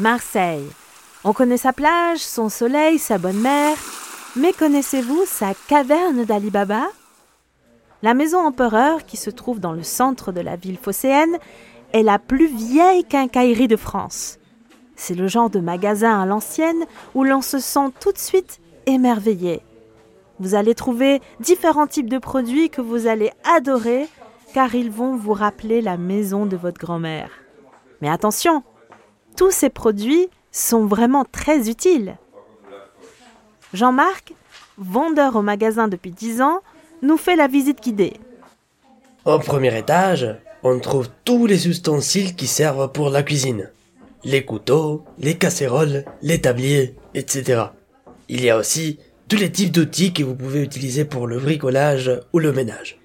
Marseille. On connaît sa plage, son soleil, sa bonne mer, mais connaissez-vous sa caverne d'Ali Baba? La maison empereur, qui se trouve dans le centre de la ville phocéenne, est la plus vieille quincaillerie de France. C'est le genre de magasin à l'ancienne où l'on se sent tout de suite émerveillé. Vous allez trouver différents types de produits que vous allez adorer car ils vont vous rappeler la maison de votre grand-mère. Mais attention, tous ces produits sont vraiment très utiles. Jean-Marc, vendeur au magasin depuis 10 ans, nous fait la visite guidée. Au premier étage, on trouve tous les ustensiles qui servent pour la cuisine. Les couteaux, les casséroles, les tabliers, etc. Il y a aussi tous les types d'outils que vous pouvez utiliser pour le bricolage ou le ménage.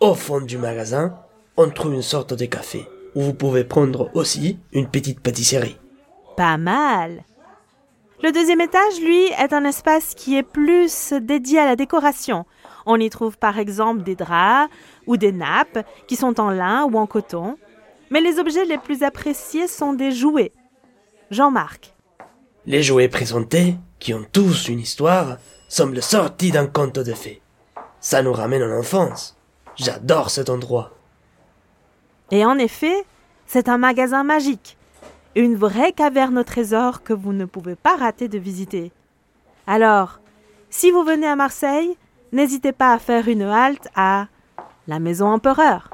Au fond du magasin, on trouve une sorte de café, où vous pouvez prendre aussi une petite pâtisserie. Pas mal. Le deuxième étage, lui, est un espace qui est plus dédié à la décoration. On y trouve par exemple des draps ou des nappes qui sont en lin ou en coton. Mais les objets les plus appréciés sont des jouets. Jean-Marc. Les jouets présentés, qui ont tous une histoire, semblent sortis d'un conte de fées. Ça nous ramène en enfance. J'adore cet endroit. Et en effet, c'est un magasin magique une vraie caverne au trésor que vous ne pouvez pas rater de visiter. Alors, si vous venez à Marseille, n'hésitez pas à faire une halte à la Maison Empereur.